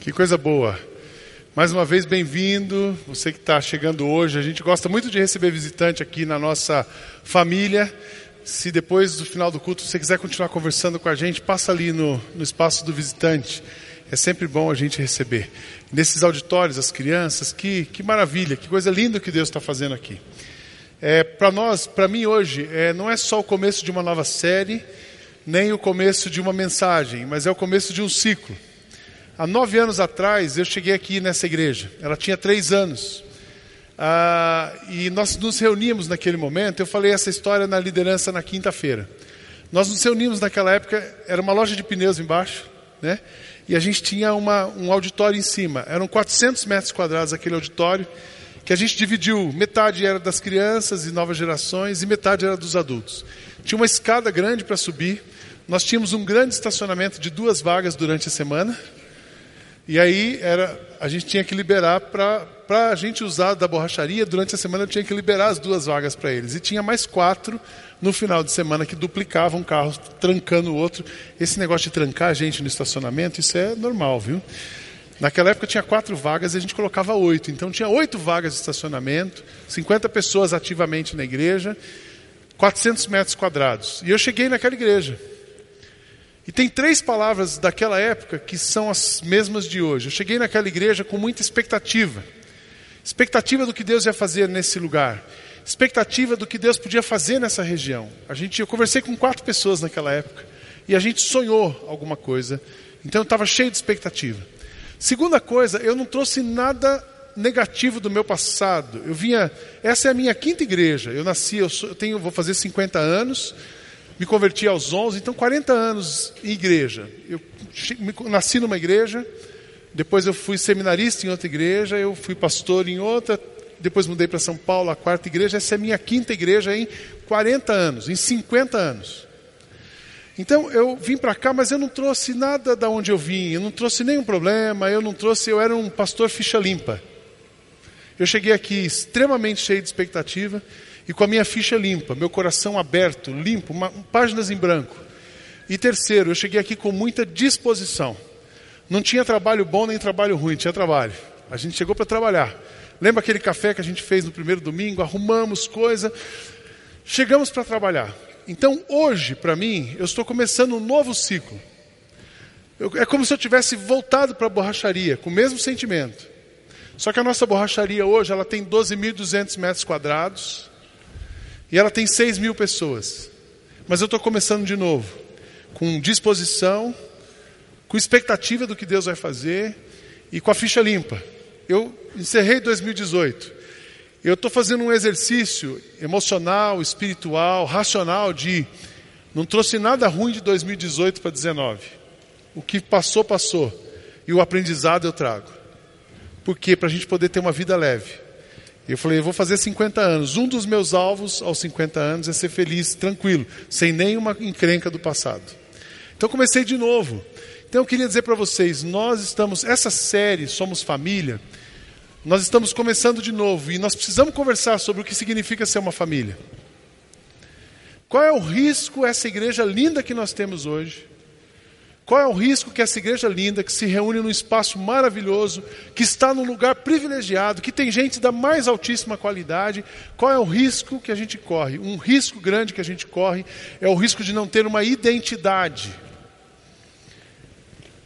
Que coisa boa. Mais uma vez, bem-vindo. Você que está chegando hoje. A gente gosta muito de receber visitante aqui na nossa família. Se depois do final do culto você quiser continuar conversando com a gente, passa ali no, no espaço do visitante. É sempre bom a gente receber. Nesses auditórios, as crianças, que, que maravilha, que coisa linda que Deus está fazendo aqui. É, para nós, para mim hoje, é, não é só o começo de uma nova série, nem o começo de uma mensagem, mas é o começo de um ciclo. Há nove anos atrás, eu cheguei aqui nessa igreja. Ela tinha três anos. Ah, e nós nos reuníamos naquele momento. Eu falei essa história na liderança na quinta-feira. Nós nos reunimos naquela época, era uma loja de pneus embaixo, né? E a gente tinha uma, um auditório em cima. Eram 400 metros quadrados aquele auditório, que a gente dividiu. Metade era das crianças e novas gerações, e metade era dos adultos. Tinha uma escada grande para subir. Nós tínhamos um grande estacionamento de duas vagas durante a semana. E aí era, a gente tinha que liberar para a gente usar da borracharia. Durante a semana eu tinha que liberar as duas vagas para eles. E tinha mais quatro no final de semana que duplicavam um carro, trancando o outro. Esse negócio de trancar a gente no estacionamento, isso é normal, viu? Naquela época tinha quatro vagas e a gente colocava oito. Então tinha oito vagas de estacionamento, 50 pessoas ativamente na igreja, 400 metros quadrados. E eu cheguei naquela igreja. E tem três palavras daquela época que são as mesmas de hoje. Eu cheguei naquela igreja com muita expectativa. Expectativa do que Deus ia fazer nesse lugar. Expectativa do que Deus podia fazer nessa região. A gente, eu conversei com quatro pessoas naquela época e a gente sonhou alguma coisa. Então eu estava cheio de expectativa. Segunda coisa, eu não trouxe nada negativo do meu passado. Eu vinha, essa é a minha quinta igreja. Eu nasci, eu, sou, eu tenho, vou fazer 50 anos. Me converti aos 11, então 40 anos em igreja. Eu nasci numa igreja, depois eu fui seminarista em outra igreja, eu fui pastor em outra, depois mudei para São Paulo, a quarta igreja. Essa é a minha quinta igreja em 40 anos, em 50 anos. Então eu vim para cá, mas eu não trouxe nada da onde eu vim, eu não trouxe nenhum problema, eu não trouxe, eu era um pastor ficha limpa. Eu cheguei aqui extremamente cheio de expectativa e com a minha ficha limpa, meu coração aberto, limpo, uma, páginas em branco. E terceiro, eu cheguei aqui com muita disposição. Não tinha trabalho bom nem trabalho ruim, tinha trabalho. A gente chegou para trabalhar. Lembra aquele café que a gente fez no primeiro domingo? Arrumamos coisa. Chegamos para trabalhar. Então, hoje, para mim, eu estou começando um novo ciclo. Eu, é como se eu tivesse voltado para a borracharia, com o mesmo sentimento. Só que a nossa borracharia hoje, ela tem 12.200 metros quadrados. E ela tem 6 mil pessoas. Mas eu estou começando de novo, com disposição, com expectativa do que Deus vai fazer e com a ficha limpa. Eu encerrei 2018. Eu estou fazendo um exercício emocional, espiritual, racional de não trouxe nada ruim de 2018 para 2019. O que passou, passou. E o aprendizado eu trago. Por quê? Para a gente poder ter uma vida leve. Eu falei, eu vou fazer 50 anos. Um dos meus alvos aos 50 anos é ser feliz, tranquilo, sem nenhuma encrenca do passado. Então comecei de novo. Então eu queria dizer para vocês, nós estamos, essa série Somos Família, nós estamos começando de novo e nós precisamos conversar sobre o que significa ser uma família. Qual é o risco essa igreja linda que nós temos hoje? Qual é o risco que essa igreja linda, que se reúne num espaço maravilhoso, que está num lugar privilegiado, que tem gente da mais altíssima qualidade, qual é o risco que a gente corre? Um risco grande que a gente corre é o risco de não ter uma identidade.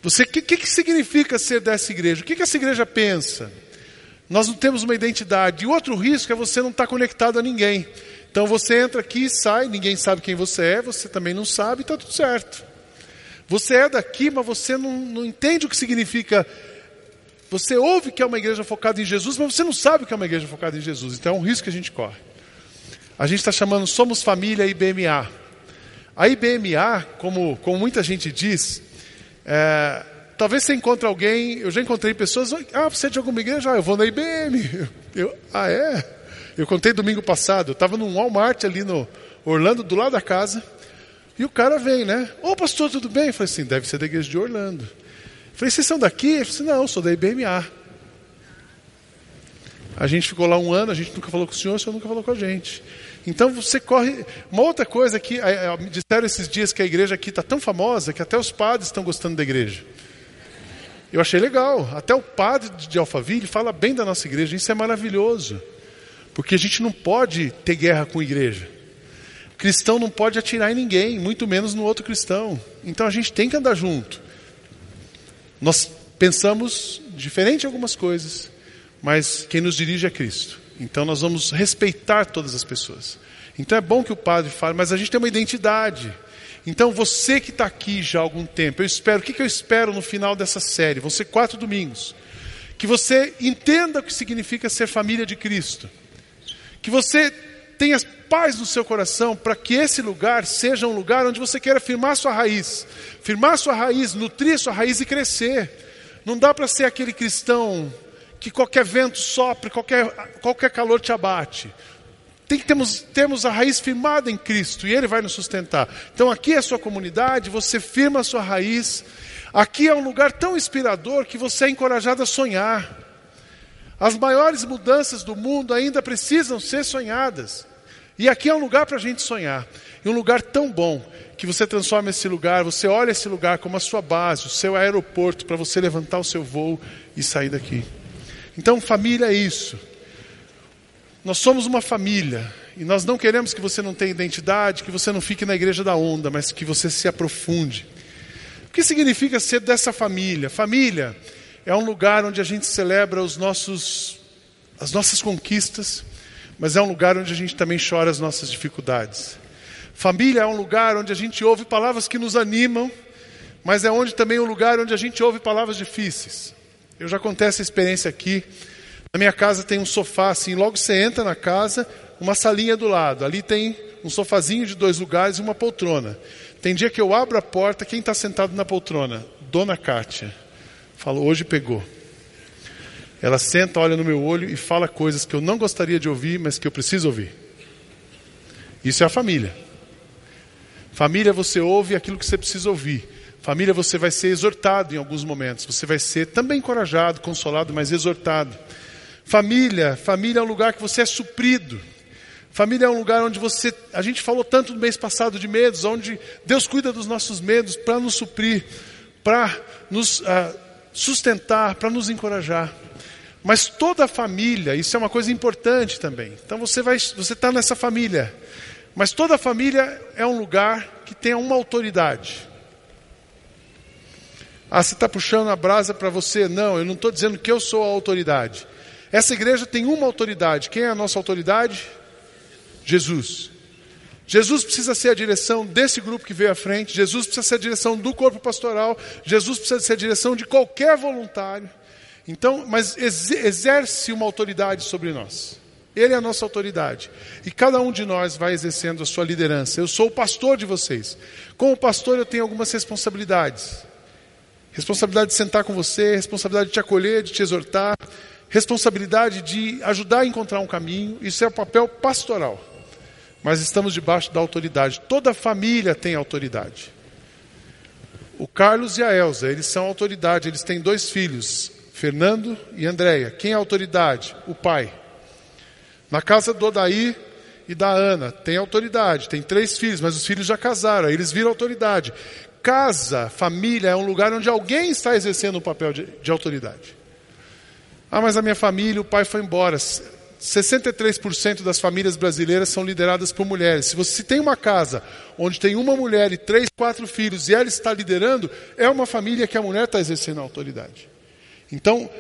Você, o que, que, que significa ser dessa igreja? O que, que essa igreja pensa? Nós não temos uma identidade. E outro risco é você não estar conectado a ninguém. Então você entra aqui e sai, ninguém sabe quem você é, você também não sabe, está tudo certo. Você é daqui, mas você não, não entende o que significa. Você ouve que é uma igreja focada em Jesus, mas você não sabe que é uma igreja focada em Jesus. Então é um risco que a gente corre. A gente está chamando Somos Família IBMA. A IBMA, como, como muita gente diz, é, talvez você encontre alguém, eu já encontrei pessoas, ah, você é de alguma igreja? Ah, eu vou na IBM. Eu, ah, é? Eu contei domingo passado, eu estava num Walmart ali no Orlando, do lado da casa, e o cara vem, né? Ô pastor, tudo bem? Eu falei assim, deve ser da igreja de Orlando. Eu falei, vocês são daqui? Ele falou assim, não, sou da IBMA. A gente ficou lá um ano, a gente nunca falou com o senhor, o senhor nunca falou com a gente. Então você corre. Uma outra coisa que me disseram esses dias que a igreja aqui está tão famosa que até os padres estão gostando da igreja. Eu achei legal. Até o padre de Alphaville fala bem da nossa igreja. Isso é maravilhoso. Porque a gente não pode ter guerra com a igreja. Cristão não pode atirar em ninguém, muito menos no outro cristão. Então a gente tem que andar junto. Nós pensamos diferente em algumas coisas, mas quem nos dirige é Cristo. Então nós vamos respeitar todas as pessoas. Então é bom que o padre fale, mas a gente tem uma identidade. Então você que está aqui já há algum tempo, eu espero, o que, que eu espero no final dessa série? Vão ser quatro domingos. Que você entenda o que significa ser família de Cristo. Que você tenha paz no seu coração para que esse lugar seja um lugar onde você queira firmar sua raiz. Firmar sua raiz, nutrir sua raiz e crescer. Não dá para ser aquele cristão que qualquer vento sopre, qualquer, qualquer calor te abate. Tem que termos, termos a raiz firmada em Cristo e Ele vai nos sustentar. Então aqui é a sua comunidade, você firma a sua raiz. Aqui é um lugar tão inspirador que você é encorajado a sonhar. As maiores mudanças do mundo ainda precisam ser sonhadas. E aqui é um lugar para a gente sonhar. E um lugar tão bom que você transforma esse lugar, você olha esse lugar como a sua base, o seu aeroporto para você levantar o seu voo e sair daqui. Então, família é isso. Nós somos uma família e nós não queremos que você não tenha identidade, que você não fique na igreja da onda, mas que você se aprofunde. O que significa ser dessa família? Família é um lugar onde a gente celebra os nossos, as nossas conquistas, mas é um lugar onde a gente também chora as nossas dificuldades. Família é um lugar onde a gente ouve palavras que nos animam, mas é onde também é um lugar onde a gente ouve palavras difíceis. Eu já contei essa experiência aqui. Na minha casa tem um sofá assim, logo você entra na casa, uma salinha do lado. Ali tem um sofazinho de dois lugares e uma poltrona. Tem dia que eu abro a porta, quem está sentado na poltrona? Dona Kátia. Falo, hoje pegou. Ela senta, olha no meu olho e fala coisas que eu não gostaria de ouvir, mas que eu preciso ouvir. Isso é a família. Família, você ouve aquilo que você precisa ouvir. Família, você vai ser exortado em alguns momentos. Você vai ser também encorajado, consolado, mas exortado. Família, família é um lugar que você é suprido. Família é um lugar onde você. A gente falou tanto no mês passado de medos, onde Deus cuida dos nossos medos para nos suprir, para nos uh, sustentar, para nos encorajar. Mas toda a família, isso é uma coisa importante também. Então você vai, você está nessa família. Mas toda a família é um lugar que tem uma autoridade. Ah, você está puxando a brasa para você? Não, eu não estou dizendo que eu sou a autoridade. Essa igreja tem uma autoridade. Quem é a nossa autoridade? Jesus. Jesus precisa ser a direção desse grupo que veio à frente. Jesus precisa ser a direção do corpo pastoral. Jesus precisa ser a direção de qualquer voluntário. Então, mas exerce uma autoridade sobre nós. Ele é a nossa autoridade. E cada um de nós vai exercendo a sua liderança. Eu sou o pastor de vocês. Como pastor, eu tenho algumas responsabilidades. Responsabilidade de sentar com você, responsabilidade de te acolher, de te exortar, responsabilidade de ajudar a encontrar um caminho. Isso é o papel pastoral. Mas estamos debaixo da autoridade. Toda família tem autoridade. O Carlos e a Elza, eles são autoridade, eles têm dois filhos, Fernando e Andréia. Quem é autoridade? O pai. Na casa do Odaí e da Ana, tem autoridade, tem três filhos, mas os filhos já casaram, aí eles viram autoridade. Casa, família, é um lugar onde alguém está exercendo um papel de, de autoridade. Ah, mas a minha família, o pai foi embora. 63% das famílias brasileiras são lideradas por mulheres. Se você tem uma casa onde tem uma mulher e três, quatro filhos e ela está liderando, é uma família que a mulher está exercendo a autoridade. Então,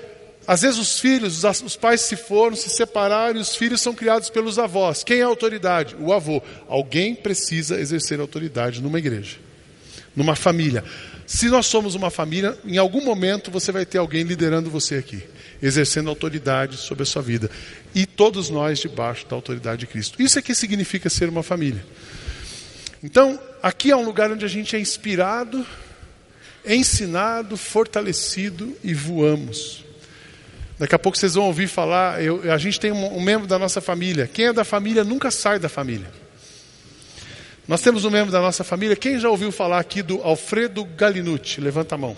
às vezes os filhos, os pais se foram, se separaram e os filhos são criados pelos avós. Quem é a autoridade? O avô. Alguém precisa exercer autoridade numa igreja, numa família. Se nós somos uma família, em algum momento você vai ter alguém liderando você aqui, exercendo autoridade sobre a sua vida. E todos nós debaixo da autoridade de Cristo. Isso é que significa ser uma família. Então, aqui é um lugar onde a gente é inspirado ensinado, fortalecido e voamos. Daqui a pouco vocês vão ouvir falar. Eu, a gente tem um, um, membro da nossa família. Quem é da família nunca sai da família. Nós temos um membro da nossa família. Quem já ouviu falar aqui do Alfredo Galinucci? Levanta a mão.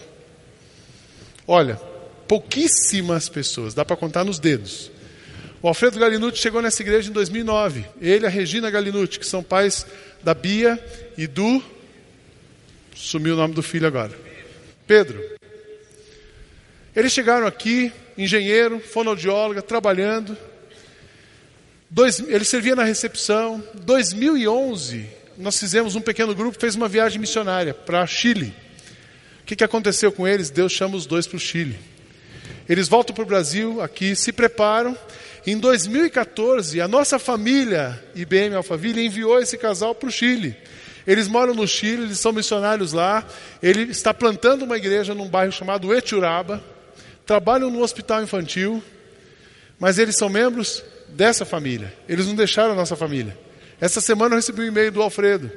Olha, pouquíssimas pessoas, dá para contar nos dedos. O Alfredo Galinucci chegou nessa igreja em 2009. Ele e a Regina Galinucci, que são pais da Bia e do. Sumiu o nome do filho agora. Pedro. Eles chegaram aqui, engenheiro, fonoaudióloga, trabalhando. Dois, ele servia na recepção. 2011, nós fizemos um pequeno grupo, fez uma viagem missionária para Chile. O que, que aconteceu com eles? Deus chama os dois para o Chile. Eles voltam para o Brasil, aqui, se preparam. Em 2014, a nossa família, IBM Alphaville, enviou esse casal para o Chile. Eles moram no Chile, eles são missionários lá. Ele está plantando uma igreja num bairro chamado Eturaba. Trabalham no hospital infantil. Mas eles são membros dessa família. Eles não deixaram a nossa família. Essa semana eu recebi um e-mail do Alfredo,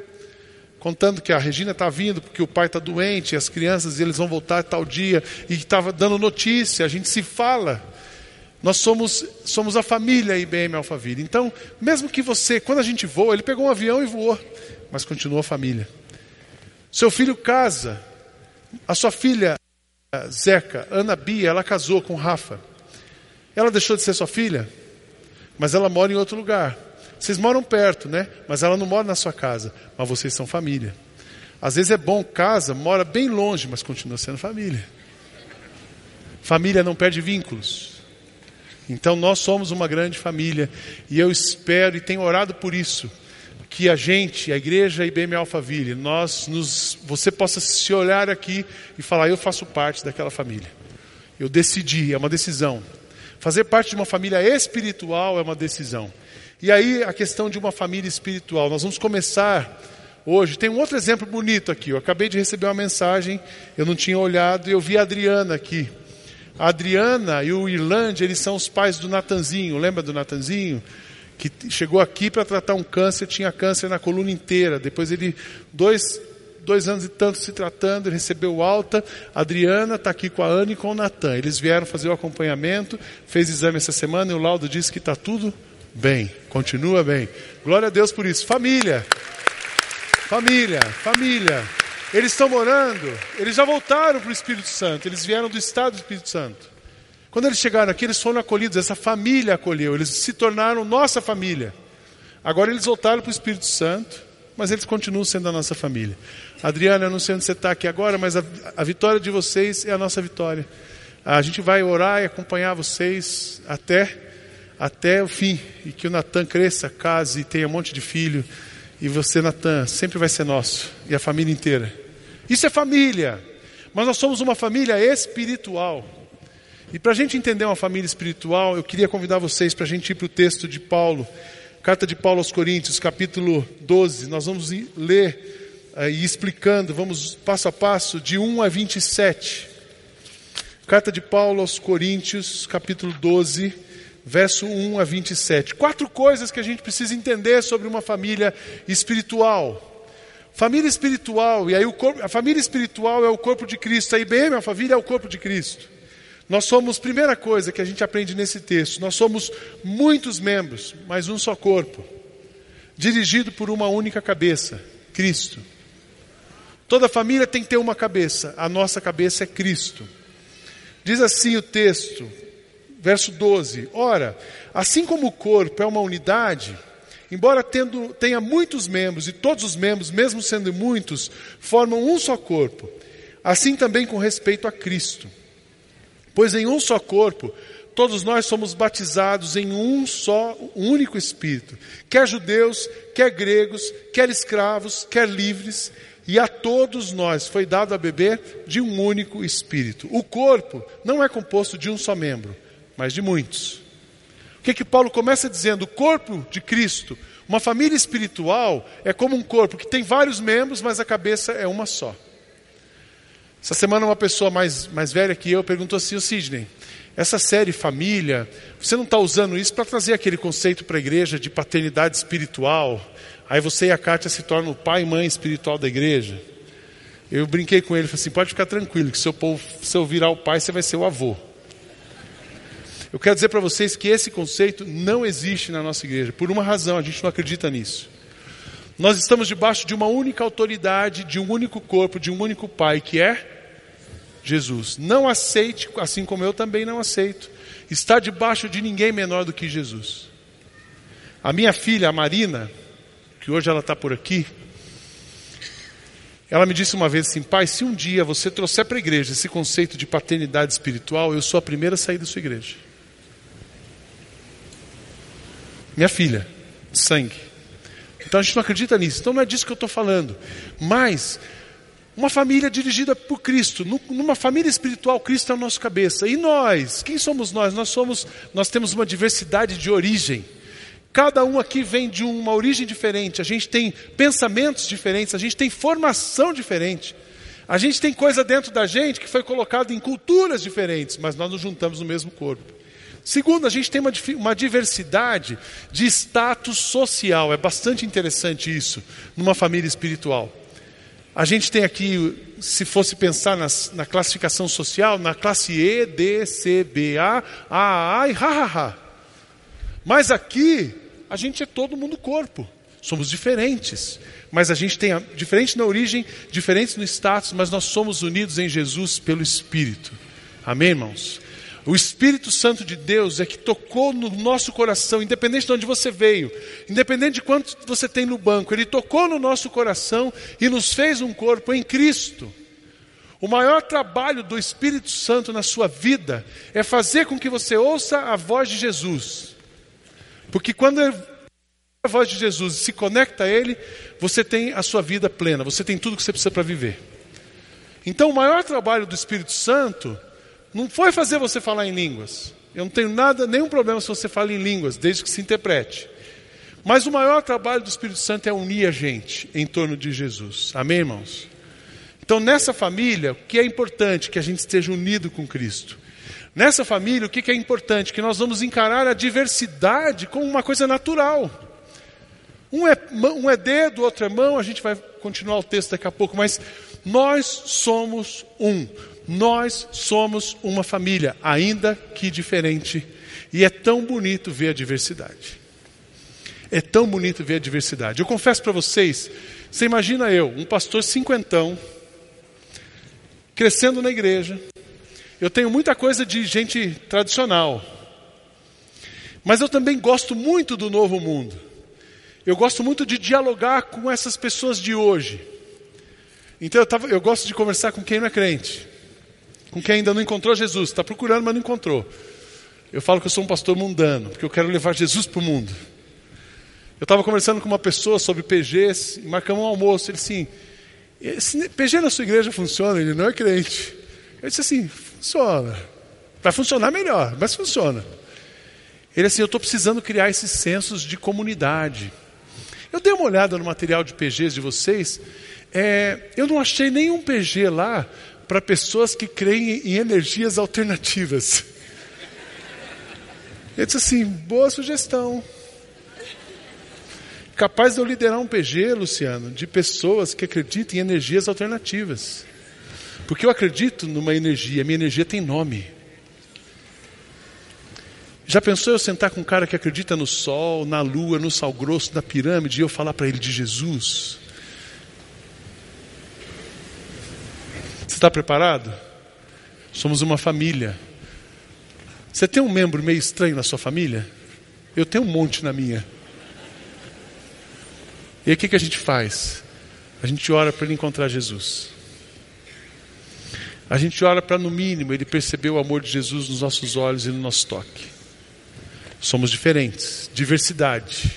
contando que a Regina está vindo porque o pai está doente, as crianças e eles vão voltar tal dia, e estava dando notícia, a gente se fala. Nós somos, somos a família IBM Alphaville. Então, mesmo que você, quando a gente voa, ele pegou um avião e voou, mas continua a família. Seu filho casa, a sua filha, Zeca, Ana Bia, ela casou com Rafa. Ela deixou de ser sua filha, mas ela mora em outro lugar. Vocês moram perto, né? Mas ela não mora na sua casa, mas vocês são família. Às vezes é bom, casa, mora bem longe, mas continua sendo família. Família não perde vínculos. Então nós somos uma grande família e eu espero e tenho orado por isso que a gente, a igreja IBM Alphaville, nós nos, você possa se olhar aqui e falar eu faço parte daquela família. Eu decidi, é uma decisão. Fazer parte de uma família espiritual é uma decisão. E aí a questão de uma família espiritual. Nós vamos começar hoje. Tem um outro exemplo bonito aqui. Eu acabei de receber uma mensagem, eu não tinha olhado e eu vi a Adriana aqui. A Adriana e o Irlande, eles são os pais do Natanzinho. Lembra do Natanzinho? Que chegou aqui para tratar um câncer, tinha câncer na coluna inteira. Depois ele, dois, dois anos e tanto se tratando, recebeu alta. A Adriana está aqui com a Ana e com o Natan. Eles vieram fazer o acompanhamento, fez exame essa semana e o laudo disse que está tudo bem, continua bem. Glória a Deus por isso. Família, família, família. Eles estão morando, eles já voltaram para o Espírito Santo, eles vieram do estado do Espírito Santo. Quando eles chegaram aqui, eles foram acolhidos, essa família acolheu, eles se tornaram nossa família. Agora eles voltaram para o Espírito Santo, mas eles continuam sendo a nossa família. Adriana, eu não sei onde você está aqui agora, mas a, a vitória de vocês é a nossa vitória. A gente vai orar e acompanhar vocês até até o fim, e que o Natan cresça, case, tenha um monte de filho, e você, Natan, sempre vai ser nosso, e a família inteira. Isso é família, mas nós somos uma família espiritual. E para a gente entender uma família espiritual, eu queria convidar vocês para a gente ir para o texto de Paulo, carta de Paulo aos Coríntios, capítulo 12. Nós vamos ler uh, e explicando, vamos passo a passo, de 1 a 27. Carta de Paulo aos Coríntios, capítulo 12 verso 1 a 27. Quatro coisas que a gente precisa entender sobre uma família espiritual. Família espiritual, e aí corpo, a família espiritual é o corpo de Cristo, a IBM, a família é o corpo de Cristo. Nós somos, primeira coisa que a gente aprende nesse texto, nós somos muitos membros, mas um só corpo, dirigido por uma única cabeça, Cristo. Toda família tem que ter uma cabeça, a nossa cabeça é Cristo. Diz assim o texto, verso 12: Ora, assim como o corpo é uma unidade, embora tendo, tenha muitos membros, e todos os membros, mesmo sendo muitos, formam um só corpo, assim também com respeito a Cristo. Pois em um só corpo, todos nós somos batizados em um só, um único Espírito, quer judeus, quer gregos, quer escravos, quer livres, e a todos nós foi dado a beber de um único Espírito. O corpo não é composto de um só membro mas de muitos. O que, que Paulo começa dizendo? O corpo de Cristo, uma família espiritual, é como um corpo que tem vários membros, mas a cabeça é uma só. Essa semana, uma pessoa mais, mais velha que eu perguntou assim: o Sidney, essa série família, você não está usando isso para trazer aquele conceito para a igreja de paternidade espiritual? Aí você e a Kátia se tornam o pai e mãe espiritual da igreja? Eu brinquei com ele, falei assim: pode ficar tranquilo, que se eu virar o pai, você vai ser o avô. Eu quero dizer para vocês que esse conceito não existe na nossa igreja, por uma razão, a gente não acredita nisso. Nós estamos debaixo de uma única autoridade, de um único corpo, de um único Pai, que é Jesus. Não aceite, assim como eu também não aceito, estar debaixo de ninguém menor do que Jesus. A minha filha, a Marina, que hoje ela está por aqui, Ela me disse uma vez assim: pai, se um dia você trouxer para a igreja esse conceito de paternidade espiritual, eu sou a primeira a sair da sua igreja. Minha filha, sangue. Então a gente não acredita nisso. Então não é disso que eu estou falando. Mas uma família dirigida por Cristo, numa família espiritual, Cristo é o nosso cabeça. E nós, quem somos nós? Nós somos, nós temos uma diversidade de origem. Cada um aqui vem de uma origem diferente, a gente tem pensamentos diferentes, a gente tem formação diferente. A gente tem coisa dentro da gente que foi colocada em culturas diferentes, mas nós nos juntamos no mesmo corpo. Segundo, a gente tem uma, uma diversidade de status social, é bastante interessante isso, numa família espiritual. A gente tem aqui, se fosse pensar nas, na classificação social, na classe E, D, C, B, A, A, A e ha, ha, ha. Mas aqui, a gente é todo mundo corpo. Somos diferentes. Mas a gente tem, diferente na origem, diferentes no status, mas nós somos unidos em Jesus pelo Espírito. Amém, irmãos? O Espírito Santo de Deus é que tocou no nosso coração, independente de onde você veio, independente de quanto você tem no banco, Ele tocou no nosso coração e nos fez um corpo em Cristo. O maior trabalho do Espírito Santo na sua vida é fazer com que você ouça a voz de Jesus. Porque quando a voz de Jesus se conecta a Ele, você tem a sua vida plena, você tem tudo que você precisa para viver. Então, o maior trabalho do Espírito Santo não foi fazer você falar em línguas. Eu não tenho nada, nenhum problema se você fala em línguas, desde que se interprete. Mas o maior trabalho do Espírito Santo é unir a gente em torno de Jesus. Amém, irmãos? Então, nessa família, o que é importante? Que a gente esteja unido com Cristo. Nessa família, o que é importante? Que nós vamos encarar a diversidade como uma coisa natural. Um é, um é dedo, outro é mão, a gente vai continuar o texto daqui a pouco, mas nós somos um. Nós somos uma família, ainda que diferente. E é tão bonito ver a diversidade. É tão bonito ver a diversidade. Eu confesso para vocês, você imagina eu, um pastor cinquentão, crescendo na igreja, eu tenho muita coisa de gente tradicional. Mas eu também gosto muito do novo mundo. Eu gosto muito de dialogar com essas pessoas de hoje. Então eu, tava, eu gosto de conversar com quem não é crente. Com quem ainda não encontrou Jesus. Está procurando, mas não encontrou. Eu falo que eu sou um pastor mundano, porque eu quero levar Jesus para o mundo. Eu estava conversando com uma pessoa sobre PGs, e marcamos um almoço. Ele assim, PG na sua igreja funciona? Ele não é crente. Eu disse assim, Funciona. Vai funcionar melhor, mas funciona. Ele assim, eu estou precisando criar esses sensos de comunidade. Eu dei uma olhada no material de PGs de vocês. É, eu não achei nenhum PG lá para pessoas que creem em energias alternativas. Ele disse assim: boa sugestão. Capaz de eu liderar um PG, Luciano, de pessoas que acreditam em energias alternativas. Porque eu acredito numa energia, minha energia tem nome. Já pensou eu sentar com um cara que acredita no sol, na lua, no sal grosso, na pirâmide, e eu falar para ele de Jesus? Está preparado? Somos uma família. Você tem um membro meio estranho na sua família? Eu tenho um monte na minha. E aí o que, que a gente faz? A gente ora para ele encontrar Jesus. A gente ora para, no mínimo, ele perceber o amor de Jesus nos nossos olhos e no nosso toque. Somos diferentes, diversidade,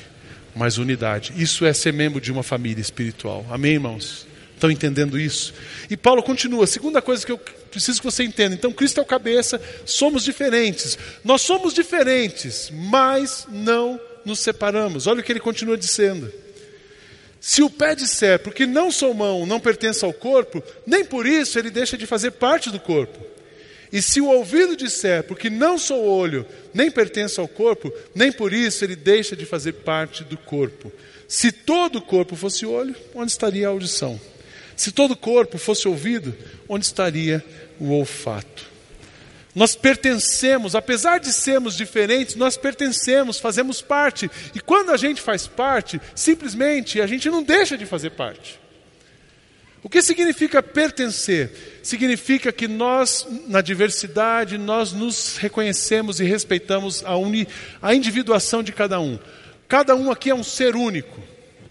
mas unidade. Isso é ser membro de uma família espiritual. Amém, irmãos? Estão entendendo isso? E Paulo continua, segunda coisa que eu preciso que você entenda. Então, Cristo é o cabeça, somos diferentes. Nós somos diferentes, mas não nos separamos. Olha o que ele continua dizendo. Se o pé disser, porque não sou mão, não pertence ao corpo, nem por isso ele deixa de fazer parte do corpo. E se o ouvido disser, porque não sou olho, nem pertence ao corpo, nem por isso ele deixa de fazer parte do corpo. Se todo o corpo fosse olho, onde estaria a audição? Se todo o corpo fosse ouvido, onde estaria o olfato? Nós pertencemos, apesar de sermos diferentes, nós pertencemos, fazemos parte. E quando a gente faz parte, simplesmente a gente não deixa de fazer parte. O que significa pertencer? Significa que nós, na diversidade, nós nos reconhecemos e respeitamos a, uni, a individuação de cada um. Cada um aqui é um ser único.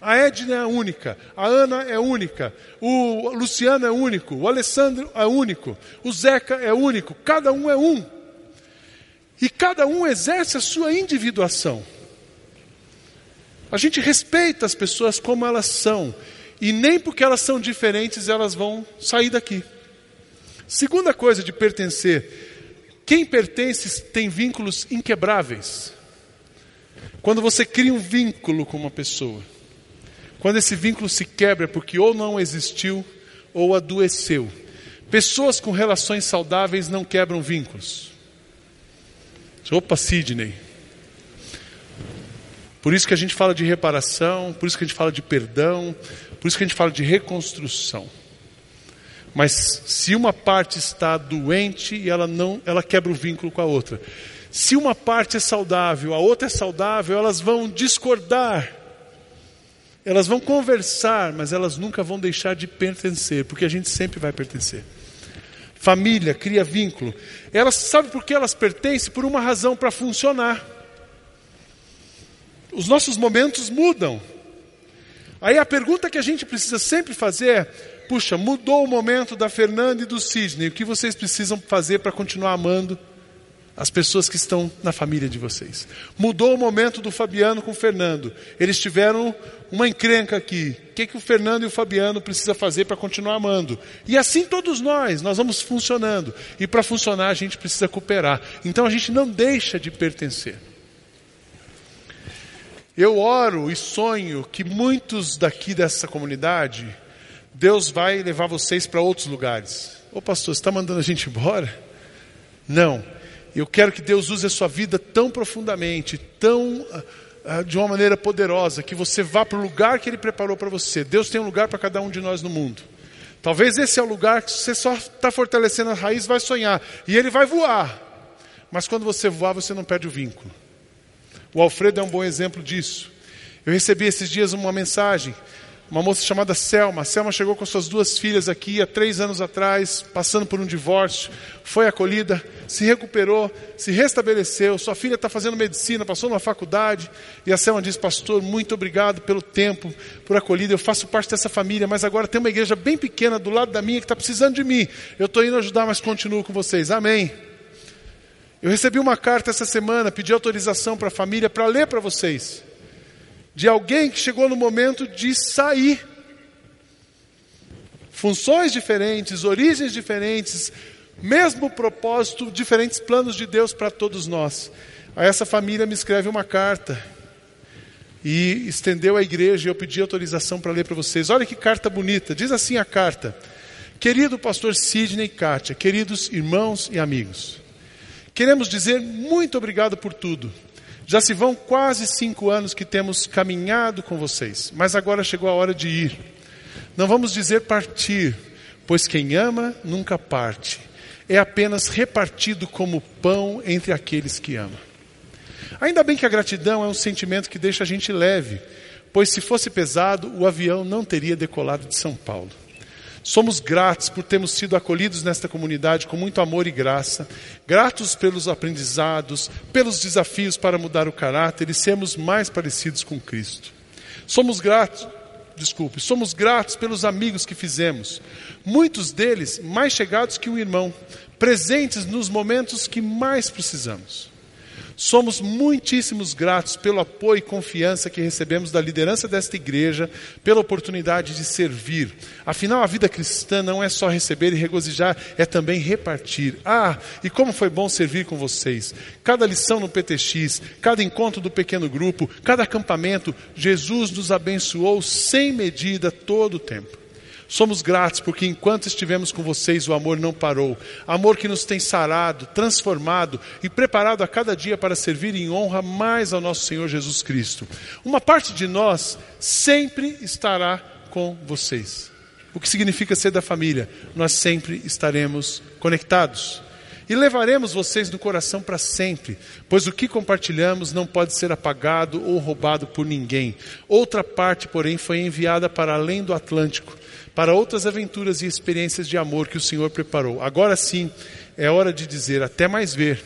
A Edna é única, a Ana é única, o Luciano é único, o Alessandro é único, o Zeca é único, cada um é um. E cada um exerce a sua individuação. A gente respeita as pessoas como elas são, e nem porque elas são diferentes elas vão sair daqui. Segunda coisa de pertencer: quem pertence tem vínculos inquebráveis. Quando você cria um vínculo com uma pessoa, quando esse vínculo se quebra é porque ou não existiu ou adoeceu. Pessoas com relações saudáveis não quebram vínculos. Opa, Sidney. Por isso que a gente fala de reparação, por isso que a gente fala de perdão, por isso que a gente fala de reconstrução. Mas se uma parte está doente ela não, ela quebra o vínculo com a outra. Se uma parte é saudável, a outra é saudável, elas vão discordar. Elas vão conversar, mas elas nunca vão deixar de pertencer, porque a gente sempre vai pertencer. Família cria vínculo. Elas sabe por que elas pertencem? Por uma razão para funcionar. Os nossos momentos mudam. Aí a pergunta que a gente precisa sempre fazer é: puxa, mudou o momento da Fernanda e do Sidney, o que vocês precisam fazer para continuar amando as pessoas que estão na família de vocês. Mudou o momento do Fabiano com o Fernando. Eles tiveram uma encrenca aqui. O que, que o Fernando e o Fabiano precisam fazer para continuar amando? E assim todos nós, nós vamos funcionando. E para funcionar a gente precisa cooperar. Então a gente não deixa de pertencer. Eu oro e sonho que muitos daqui dessa comunidade, Deus vai levar vocês para outros lugares. Ô pastor, você está mandando a gente embora? Não eu quero que Deus use a sua vida tão profundamente, tão uh, de uma maneira poderosa, que você vá para o lugar que Ele preparou para você. Deus tem um lugar para cada um de nós no mundo. Talvez esse é o lugar que você só está fortalecendo a raiz, vai sonhar. E ele vai voar. Mas quando você voar, você não perde o vínculo. O Alfredo é um bom exemplo disso. Eu recebi esses dias uma mensagem uma moça chamada Selma. A Selma chegou com suas duas filhas aqui há três anos atrás, passando por um divórcio, foi acolhida, se recuperou, se restabeleceu. Sua filha está fazendo medicina, passou numa faculdade. E a Selma diz: Pastor, muito obrigado pelo tempo, por acolhida. Eu faço parte dessa família, mas agora tem uma igreja bem pequena do lado da minha que está precisando de mim. Eu estou indo ajudar, mas continuo com vocês. Amém. Eu recebi uma carta essa semana, pedi autorização para a família para ler para vocês de alguém que chegou no momento de sair. Funções diferentes, origens diferentes, mesmo propósito, diferentes planos de Deus para todos nós. Aí essa família me escreve uma carta e estendeu à igreja e eu pedi autorização para ler para vocês. Olha que carta bonita. Diz assim a carta: Querido pastor Sidney e Kátia, queridos irmãos e amigos, queremos dizer muito obrigado por tudo. Já se vão quase cinco anos que temos caminhado com vocês, mas agora chegou a hora de ir. Não vamos dizer partir, pois quem ama nunca parte. É apenas repartido como pão entre aqueles que amam. Ainda bem que a gratidão é um sentimento que deixa a gente leve, pois se fosse pesado, o avião não teria decolado de São Paulo. Somos gratos por termos sido acolhidos nesta comunidade com muito amor e graça, gratos pelos aprendizados, pelos desafios para mudar o caráter e sermos mais parecidos com Cristo. Somos gratos, desculpe, somos gratos pelos amigos que fizemos, muitos deles mais chegados que um irmão, presentes nos momentos que mais precisamos. Somos muitíssimos gratos pelo apoio e confiança que recebemos da liderança desta igreja, pela oportunidade de servir. Afinal, a vida cristã não é só receber e regozijar, é também repartir. Ah, e como foi bom servir com vocês. Cada lição no PTX, cada encontro do pequeno grupo, cada acampamento, Jesus nos abençoou sem medida todo o tempo. Somos gratos porque enquanto estivemos com vocês, o amor não parou. Amor que nos tem sarado, transformado e preparado a cada dia para servir em honra mais ao nosso Senhor Jesus Cristo. Uma parte de nós sempre estará com vocês. O que significa ser da família? Nós sempre estaremos conectados. E levaremos vocês no coração para sempre, pois o que compartilhamos não pode ser apagado ou roubado por ninguém. Outra parte, porém, foi enviada para além do Atlântico para outras aventuras e experiências de amor que o Senhor preparou. Agora sim, é hora de dizer até mais ver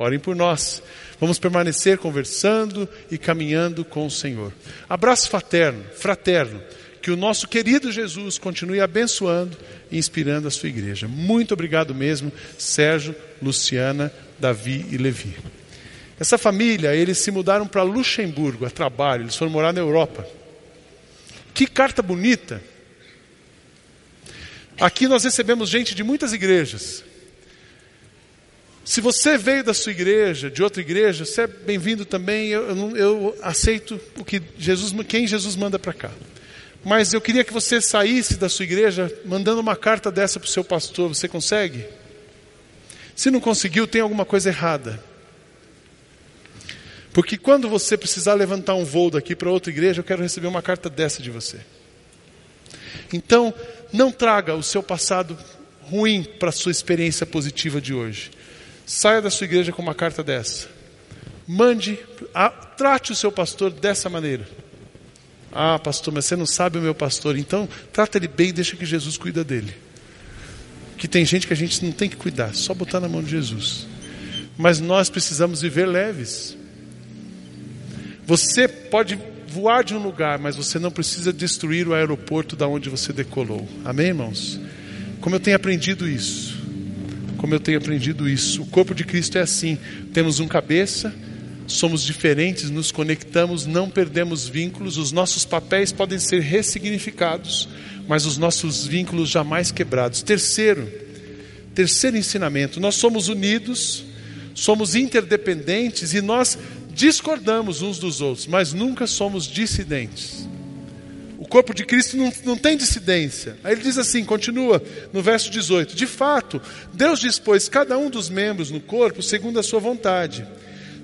Orem por nós. Vamos permanecer conversando e caminhando com o Senhor. Abraço fraterno, fraterno. Que o nosso querido Jesus continue abençoando e inspirando a sua igreja. Muito obrigado mesmo, Sérgio, Luciana, Davi e Levi. Essa família, eles se mudaram para Luxemburgo a trabalho, eles foram morar na Europa. Que carta bonita! Aqui nós recebemos gente de muitas igrejas. Se você veio da sua igreja, de outra igreja, você é bem-vindo também. Eu, eu, eu, aceito o que Jesus, quem Jesus manda para cá. Mas eu queria que você saísse da sua igreja mandando uma carta dessa para o seu pastor. Você consegue? Se não conseguiu, tem alguma coisa errada. Porque quando você precisar levantar um voo daqui para outra igreja, eu quero receber uma carta dessa de você. Então, não traga o seu passado ruim para a sua experiência positiva de hoje. Saia da sua igreja com uma carta dessa. Mande, a, trate o seu pastor dessa maneira. Ah, pastor, mas você não sabe o meu pastor. Então, trata ele bem e deixa que Jesus cuida dele. Que tem gente que a gente não tem que cuidar, só botar na mão de Jesus. Mas nós precisamos viver leves. Você pode voar de um lugar, mas você não precisa destruir o aeroporto da onde você decolou. Amém, irmãos? Como eu tenho aprendido isso? Como eu tenho aprendido isso? O corpo de Cristo é assim: temos um cabeça, somos diferentes, nos conectamos, não perdemos vínculos, os nossos papéis podem ser ressignificados, mas os nossos vínculos jamais quebrados. Terceiro, terceiro ensinamento: nós somos unidos, somos interdependentes e nós discordamos uns dos outros, mas nunca somos dissidentes. O corpo de Cristo não, não tem dissidência. Aí ele diz assim, continua no verso 18: De fato, Deus dispôs cada um dos membros no corpo segundo a sua vontade.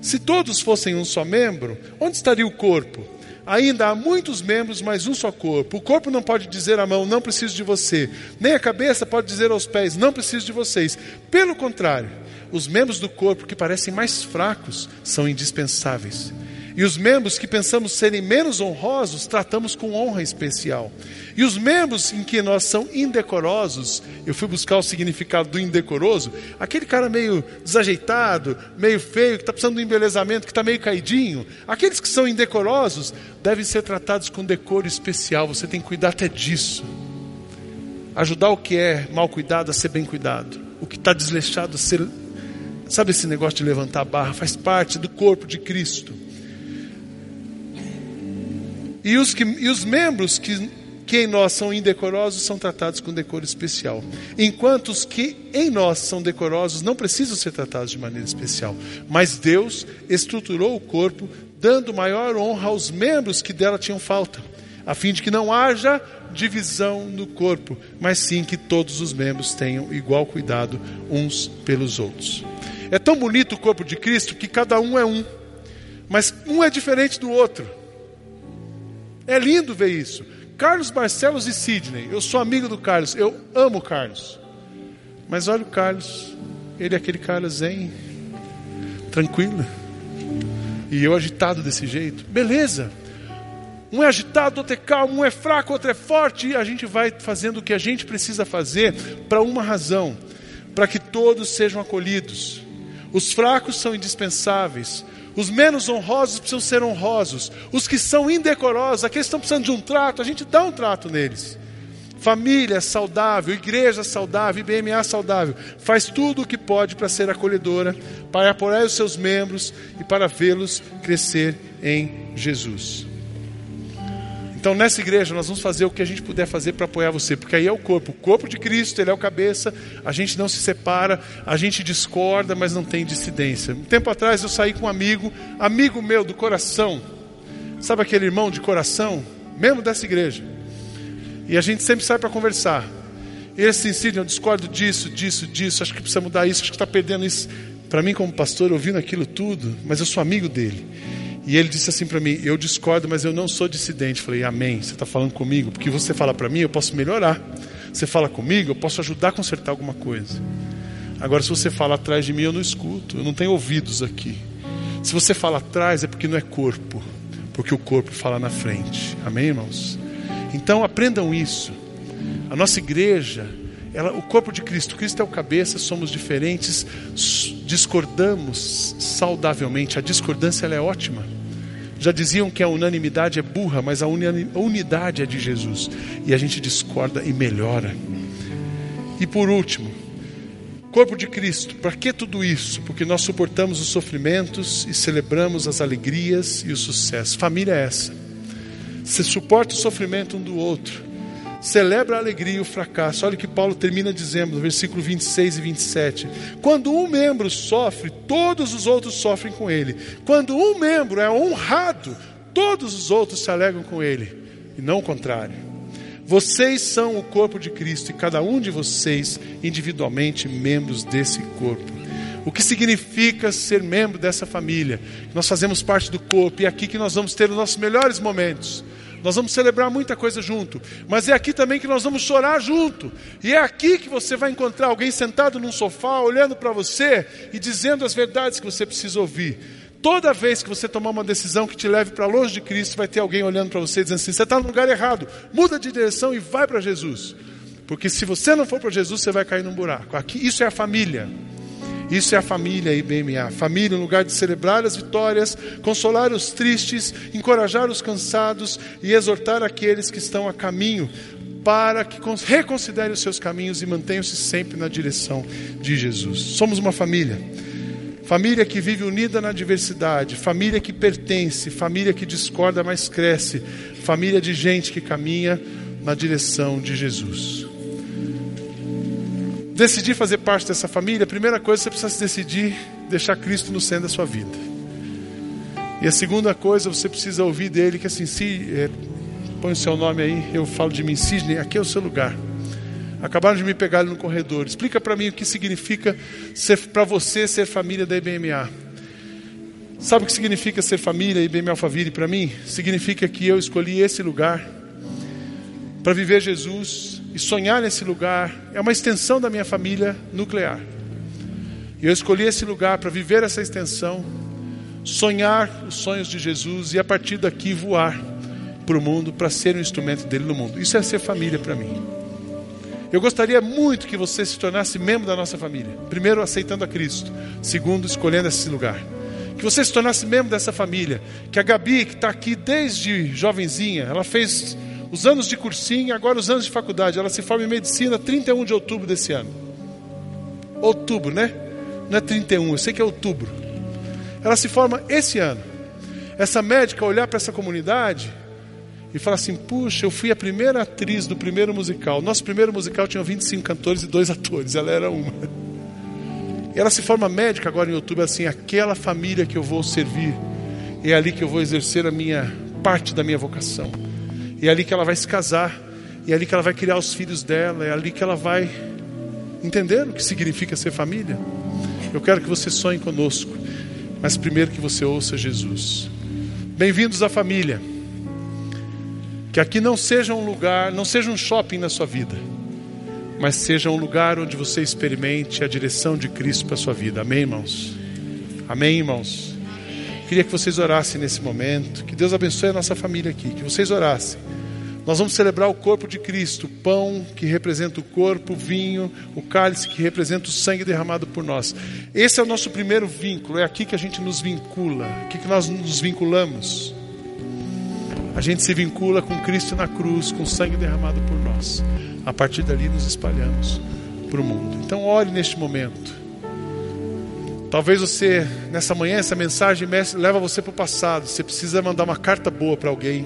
Se todos fossem um só membro, onde estaria o corpo? Ainda há muitos membros, mas um só corpo. O corpo não pode dizer à mão, não preciso de você. Nem a cabeça pode dizer aos pés, não preciso de vocês. Pelo contrário, os membros do corpo que parecem mais fracos são indispensáveis. E os membros que pensamos serem menos honrosos, tratamos com honra especial. E os membros em que nós são indecorosos, eu fui buscar o significado do indecoroso, aquele cara meio desajeitado, meio feio, que está precisando de um embelezamento, que está meio caidinho. Aqueles que são indecorosos devem ser tratados com decoro especial. Você tem que cuidar até disso. Ajudar o que é mal cuidado a ser bem cuidado. O que está desleixado a ser Sabe esse negócio de levantar a barra? Faz parte do corpo de Cristo. E os, que, e os membros que, que em nós são indecorosos são tratados com decoro especial. Enquanto os que em nós são decorosos não precisam ser tratados de maneira especial. Mas Deus estruturou o corpo, dando maior honra aos membros que dela tinham falta, a fim de que não haja divisão no corpo, mas sim que todos os membros tenham igual cuidado uns pelos outros. É tão bonito o corpo de Cristo que cada um é um, mas um é diferente do outro. É lindo ver isso. Carlos Barcelos e Sidney, eu sou amigo do Carlos, eu amo o Carlos. Mas olha o Carlos, ele é aquele cara zen, tranquilo. E eu agitado desse jeito. Beleza. Um é agitado, outro é calmo, um é fraco, outro é forte. E a gente vai fazendo o que a gente precisa fazer para uma razão: para que todos sejam acolhidos. Os fracos são indispensáveis. Os menos honrosos precisam ser honrosos. Os que são indecorosos, aqueles que estão precisando de um trato, a gente dá um trato neles. Família saudável, igreja saudável, IBMA saudável, faz tudo o que pode para ser acolhedora, para apoiar os seus membros e para vê-los crescer em Jesus. Então, nessa igreja, nós vamos fazer o que a gente puder fazer para apoiar você, porque aí é o corpo, o corpo de Cristo, ele é o cabeça, a gente não se separa, a gente discorda, mas não tem dissidência. Um tempo atrás eu saí com um amigo, amigo meu do coração, sabe aquele irmão de coração, mesmo dessa igreja, e a gente sempre sai para conversar. Ele assim, Sidney, eu discordo disso, disso, disso, acho que precisa mudar isso, acho que está perdendo isso. Para mim, como pastor, ouvindo aquilo tudo, mas eu sou amigo dele. E ele disse assim para mim: Eu discordo, mas eu não sou dissidente. Falei: Amém. Você está falando comigo? Porque você fala para mim, eu posso melhorar. Você fala comigo, eu posso ajudar a consertar alguma coisa. Agora, se você fala atrás de mim, eu não escuto. Eu não tenho ouvidos aqui. Se você fala atrás, é porque não é corpo. Porque o corpo fala na frente. Amém, irmãos? Então aprendam isso. A nossa igreja ela, o corpo de Cristo, Cristo é o cabeça, somos diferentes, discordamos saudavelmente. A discordância é ótima. Já diziam que a unanimidade é burra, mas a unidade é de Jesus. E a gente discorda e melhora. E por último, corpo de Cristo, para que tudo isso? Porque nós suportamos os sofrimentos e celebramos as alegrias e o sucesso. Família é essa. Você suporta o sofrimento um do outro celebra a alegria e o fracasso. Olha o que Paulo termina dizendo no versículo 26 e 27. Quando um membro sofre, todos os outros sofrem com ele. Quando um membro é honrado, todos os outros se alegram com ele, e não o contrário. Vocês são o corpo de Cristo e cada um de vocês, individualmente, membros desse corpo. O que significa ser membro dessa família? Nós fazemos parte do corpo e é aqui que nós vamos ter os nossos melhores momentos. Nós vamos celebrar muita coisa junto, mas é aqui também que nós vamos chorar junto. E é aqui que você vai encontrar alguém sentado num sofá, olhando para você e dizendo as verdades que você precisa ouvir. Toda vez que você tomar uma decisão que te leve para longe de Cristo, vai ter alguém olhando para você dizendo assim: você está no lugar errado, muda de direção e vai para Jesus. Porque se você não for para Jesus, você vai cair num buraco. Aqui, isso é a família. Isso é a família IBMA. Família, um lugar de celebrar as vitórias, consolar os tristes, encorajar os cansados e exortar aqueles que estão a caminho, para que reconsiderem os seus caminhos e mantenham-se sempre na direção de Jesus. Somos uma família. Família que vive unida na diversidade, família que pertence, família que discorda, mas cresce, família de gente que caminha na direção de Jesus decidir fazer parte dessa família, a primeira coisa você precisa se decidir deixar Cristo no centro da sua vida. E a segunda coisa, você precisa ouvir dele que assim, se é, põe o seu nome aí, eu falo de mim, Sidney, aqui é o seu lugar. Acabaram de me pegar no corredor. Explica para mim o que significa ser para você ser família da IBMA. Sabe o que significa ser família IBM Alphaville para mim? Significa que eu escolhi esse lugar para viver Jesus e sonhar nesse lugar é uma extensão da minha família nuclear. E eu escolhi esse lugar para viver essa extensão, sonhar os sonhos de Jesus e a partir daqui voar para o mundo para ser um instrumento dele no mundo. Isso é ser família para mim. Eu gostaria muito que você se tornasse membro da nossa família. Primeiro, aceitando a Cristo. Segundo, escolhendo esse lugar. Que você se tornasse membro dessa família. Que a Gabi, que está aqui desde jovenzinha, ela fez os anos de cursinho, agora os anos de faculdade. Ela se forma em medicina 31 de outubro desse ano. Outubro, né? Não é 31, eu sei que é outubro. Ela se forma esse ano. Essa médica olhar para essa comunidade e falar assim: puxa, eu fui a primeira atriz do primeiro musical. Nosso primeiro musical tinha 25 cantores e dois atores, ela era uma. Ela se forma médica agora em outubro, assim, aquela família que eu vou servir, é ali que eu vou exercer a minha parte da minha vocação. E é ali que ela vai se casar. E é ali que ela vai criar os filhos dela. É ali que ela vai entender o que significa ser família. Eu quero que você sonhe conosco. Mas primeiro que você ouça Jesus. Bem-vindos à família. Que aqui não seja um lugar, não seja um shopping na sua vida, mas seja um lugar onde você experimente a direção de Cristo para a sua vida. Amém, irmãos? Amém, irmãos? Queria que vocês orassem nesse momento. Que Deus abençoe a nossa família aqui. Que vocês orassem. Nós vamos celebrar o corpo de Cristo, o pão que representa o corpo, o vinho, o cálice que representa o sangue derramado por nós. Esse é o nosso primeiro vínculo, é aqui que a gente nos vincula, aqui que nós nos vinculamos. A gente se vincula com Cristo na cruz, com o sangue derramado por nós. A partir dali nos espalhamos para o mundo. Então ore neste momento. Talvez você, nessa manhã, essa mensagem leva você para o passado. Você precisa mandar uma carta boa para alguém.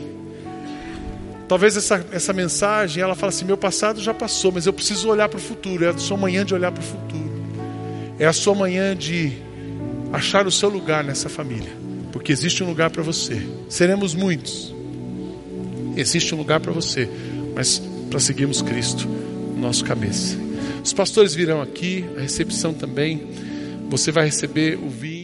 Talvez essa, essa mensagem, ela fala assim: meu passado já passou, mas eu preciso olhar para o futuro. É a sua manhã de olhar para o futuro. É a sua manhã de achar o seu lugar nessa família. Porque existe um lugar para você. Seremos muitos. Existe um lugar para você. Mas para seguirmos Cristo, nosso cabeça. Os pastores virão aqui, a recepção também. Você vai receber o vinho.